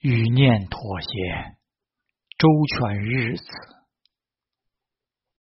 欲念妥协，周全日子。